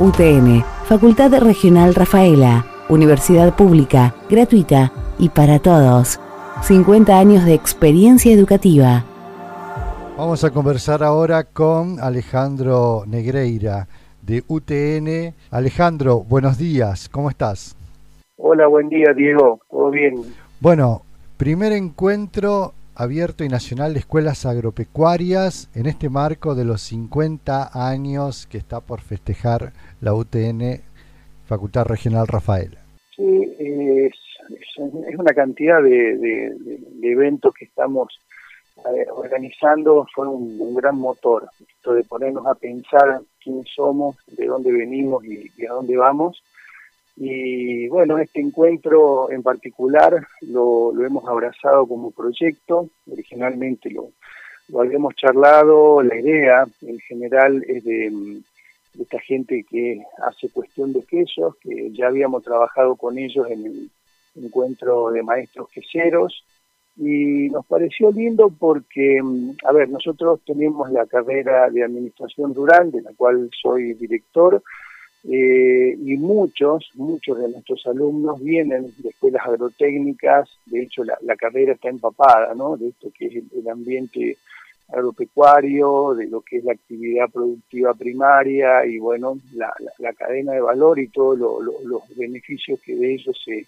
UTN, Facultad Regional Rafaela, Universidad Pública, gratuita y para todos. 50 años de experiencia educativa. Vamos a conversar ahora con Alejandro Negreira de UTN. Alejandro, buenos días, ¿cómo estás? Hola, buen día Diego, ¿todo bien? Bueno, primer encuentro abierto y nacional de escuelas agropecuarias en este marco de los 50 años que está por festejar la UTN Facultad Regional Rafael. Sí, es, una cantidad de, eventos que estamos eh, organizando, fue un, gran motor, esto de ponernos a pensar quiénes somos, de dónde venimos y a dónde vamos y bueno, este encuentro en particular lo, hemos abrazado como proyecto, originalmente lo, habíamos charlado, la idea en general es de, esta gente que hace cuestión de quesos, que ya habíamos trabajado con ellos en el encuentro de maestros queseros, y nos pareció lindo porque, a ver, nosotros tenemos la carrera de administración rural, de la cual soy director, eh, y muchos, muchos de nuestros alumnos vienen de escuelas agrotécnicas, de hecho la, carrera está empapada, ¿no? De esto que es el, ambiente agropecuario, de lo que es la actividad productiva primaria y bueno, la, cadena de valor y todos los beneficios que de ello se,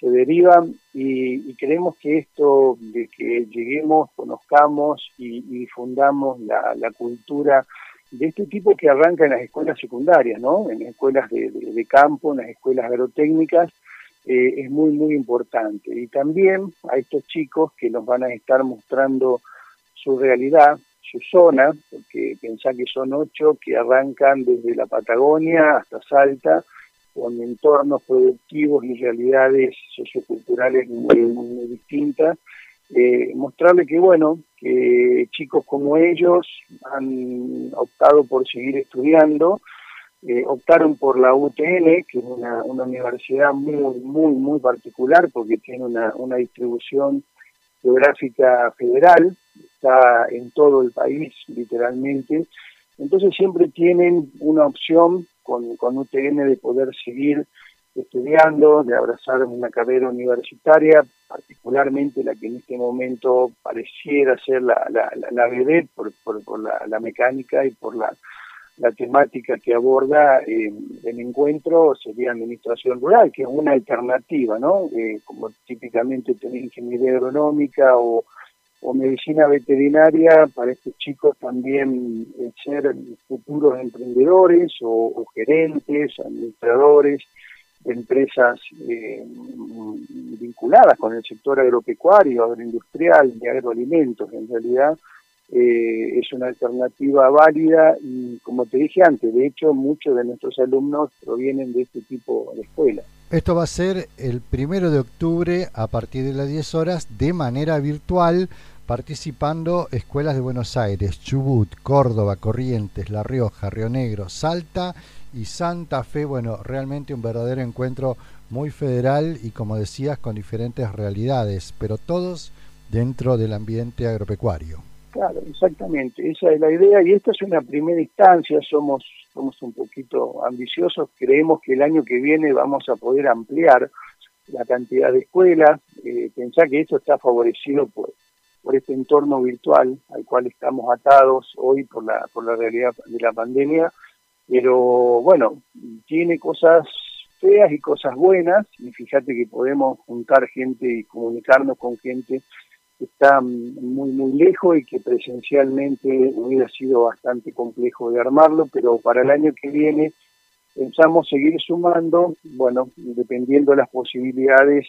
se derivan y, creemos que esto de que lleguemos, conozcamos y, difundamos la, la cultura de este tipo que arranca en las escuelas secundarias, ¿no? En escuelas de, campo, en las escuelas agrotécnicas, eh, es muy, muy importante. Y también a estos chicos que nos van a estar mostrando su realidad, su zona, porque pensá que son ocho que arrancan desde la Patagonia hasta Salta, con entornos productivos y realidades socioculturales muy, muy distintas, eh, mostrarle que bueno, que chicos como ellos han optado por seguir estudiando, eh, optaron por la UTN, que es una, universidad muy, muy, muy particular porque tiene una, una distribución geográfica federal, está en todo el país literalmente, entonces siempre tienen una opción con, con UTN de poder seguir estudiando, de abrazar una carrera universitaria, particularmente la que en este momento pareciera ser la, la, la, por, por, la, mecánica y por la, la temática que aborda eh, el encuentro, sería administración rural, que es una alternativa, ¿no? Eh, como típicamente tener ingeniería agronómica o, o medicina veterinaria, para estos chicos también eh, ser futuros emprendedores o gerentes, administradores, empresas eh, vinculadas con el sector agropecuario, agroindustrial y agroalimentos. En realidad eh, es una alternativa válida y, como te dije antes, de hecho muchos de nuestros alumnos provienen de este tipo de escuelas. Esto va a ser el primero de octubre a partir de las 10 horas de manera virtual participando escuelas de Buenos Aires, Chubut, Córdoba, Corrientes, La Rioja, Río Negro, Salta y Santa Fe. Bueno, realmente un verdadero encuentro muy federal y como decías, con diferentes realidades, pero todos dentro del ambiente agropecuario. Claro, exactamente, esa es la idea y esta es una primera instancia, somos, somos un poquito ambiciosos, creemos que el año que viene vamos a poder ampliar la cantidad de escuelas, eh, pensar que esto está favorecido por por este entorno virtual al cual estamos atados hoy por la, por la realidad de la pandemia, pero bueno, tiene cosas feas y cosas buenas, y fíjate que podemos juntar gente y comunicarnos con gente que está muy, muy lejos y que presencialmente hubiera sido bastante complejo de armarlo, pero para el año que viene pensamos seguir sumando, bueno, dependiendo de las posibilidades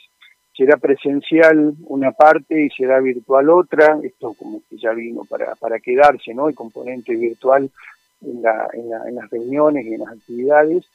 será presencial una parte y será virtual otra, esto como que ya vino para, para quedarse, ¿no? El componente virtual en, la, en, las reuniones y en las actividades.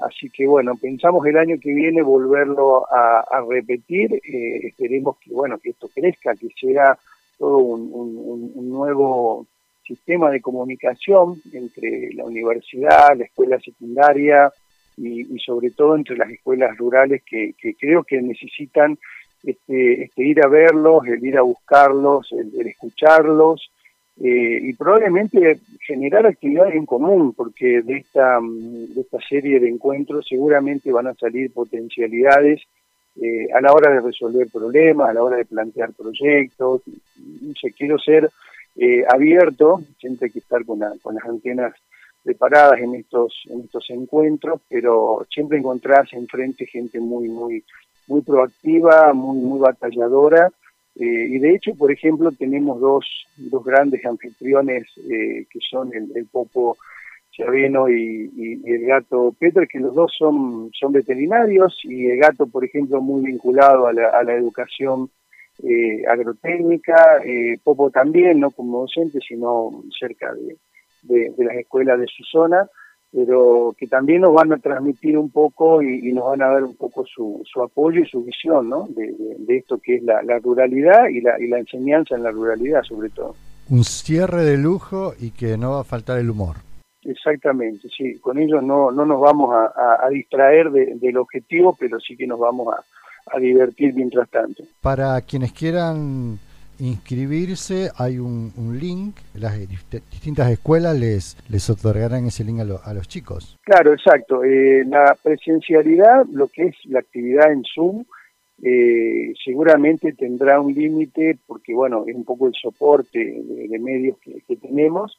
Así que bueno, pensamos el año que viene volverlo a, repetir, eh, esperemos que bueno, que esto crezca, que sea todo un, un nuevo sistema de comunicación entre la universidad, la escuela secundaria, y, sobre todo entre las escuelas rurales que, creo que necesitan este, este, ir a verlos, el ir a buscarlos, el, escucharlos eh, y probablemente generar actividades en común, porque de esta, de esta serie de encuentros seguramente van a salir potencialidades eh, a la hora de resolver problemas, a la hora de plantear proyectos. No sé, quiero ser eh, abierto, siempre hay que estar con, con las antenas preparadas en estos en estos encuentros, pero siempre encontrás enfrente gente muy muy muy proactiva, muy muy batalladora. Eh, y de hecho, por ejemplo, tenemos dos, dos grandes anfitriones eh, que son el, Popo Chaveno y, el gato Peter, que los dos son, son veterinarios y el gato, por ejemplo, muy vinculado a la, a la educación eh, agrotécnica, Popo también, no como docente, sino cerca de, de las escuelas de su zona pero que también nos van a transmitir un poco y, nos van a dar un poco su, su apoyo y su visión ¿no? de, esto que es la, ruralidad y la, y la enseñanza en la ruralidad sobre todo. Un cierre de lujo y que no va a faltar el humor. Exactamente, sí, con ellos no, no nos vamos a, distraer del objetivo, pero sí que nos vamos a, a divertir mientras tanto. Para quienes quieran inscribirse, hay un, link, las distintas escuelas les, les otorgarán ese link a, a los chicos. Claro, exacto. Eh, la presencialidad, lo que es la actividad en Zoom, eh, seguramente tendrá un límite porque, bueno, es un poco el soporte de, medios que, tenemos,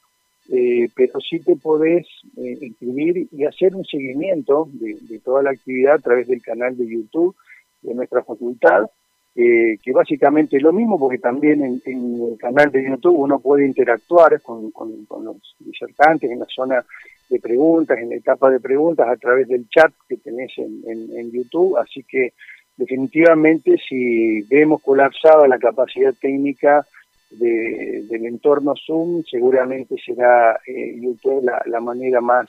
eh, pero sí te podés inscribir y hacer un seguimiento de toda la actividad a través del canal de YouTube de nuestra facultad eh, que básicamente es lo mismo porque también en, el canal de YouTube uno puede interactuar con, los disertantes en la zona de preguntas, en la etapa de preguntas a través del chat que tenés en, YouTube, así que definitivamente si vemos colapsada la capacidad técnica del entorno Zoom, seguramente será eh, YouTube la, manera más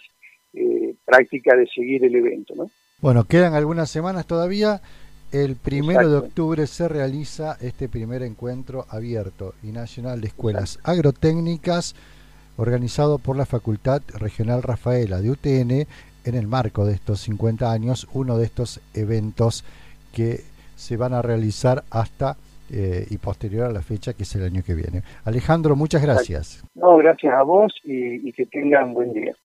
eh, práctica de seguir el evento. ¿no? Bueno, quedan algunas semanas todavía. El primero de octubre se realiza este primer encuentro abierto y nacional de escuelas agrotécnicas organizado por la Facultad Regional Rafaela de UTN en el marco de estos 50 años, uno de estos eventos que se van a realizar hasta eh, y posterior a la fecha que es el año que viene. Alejandro, muchas gracias. No, gracias a vos y, y que tengan buen día.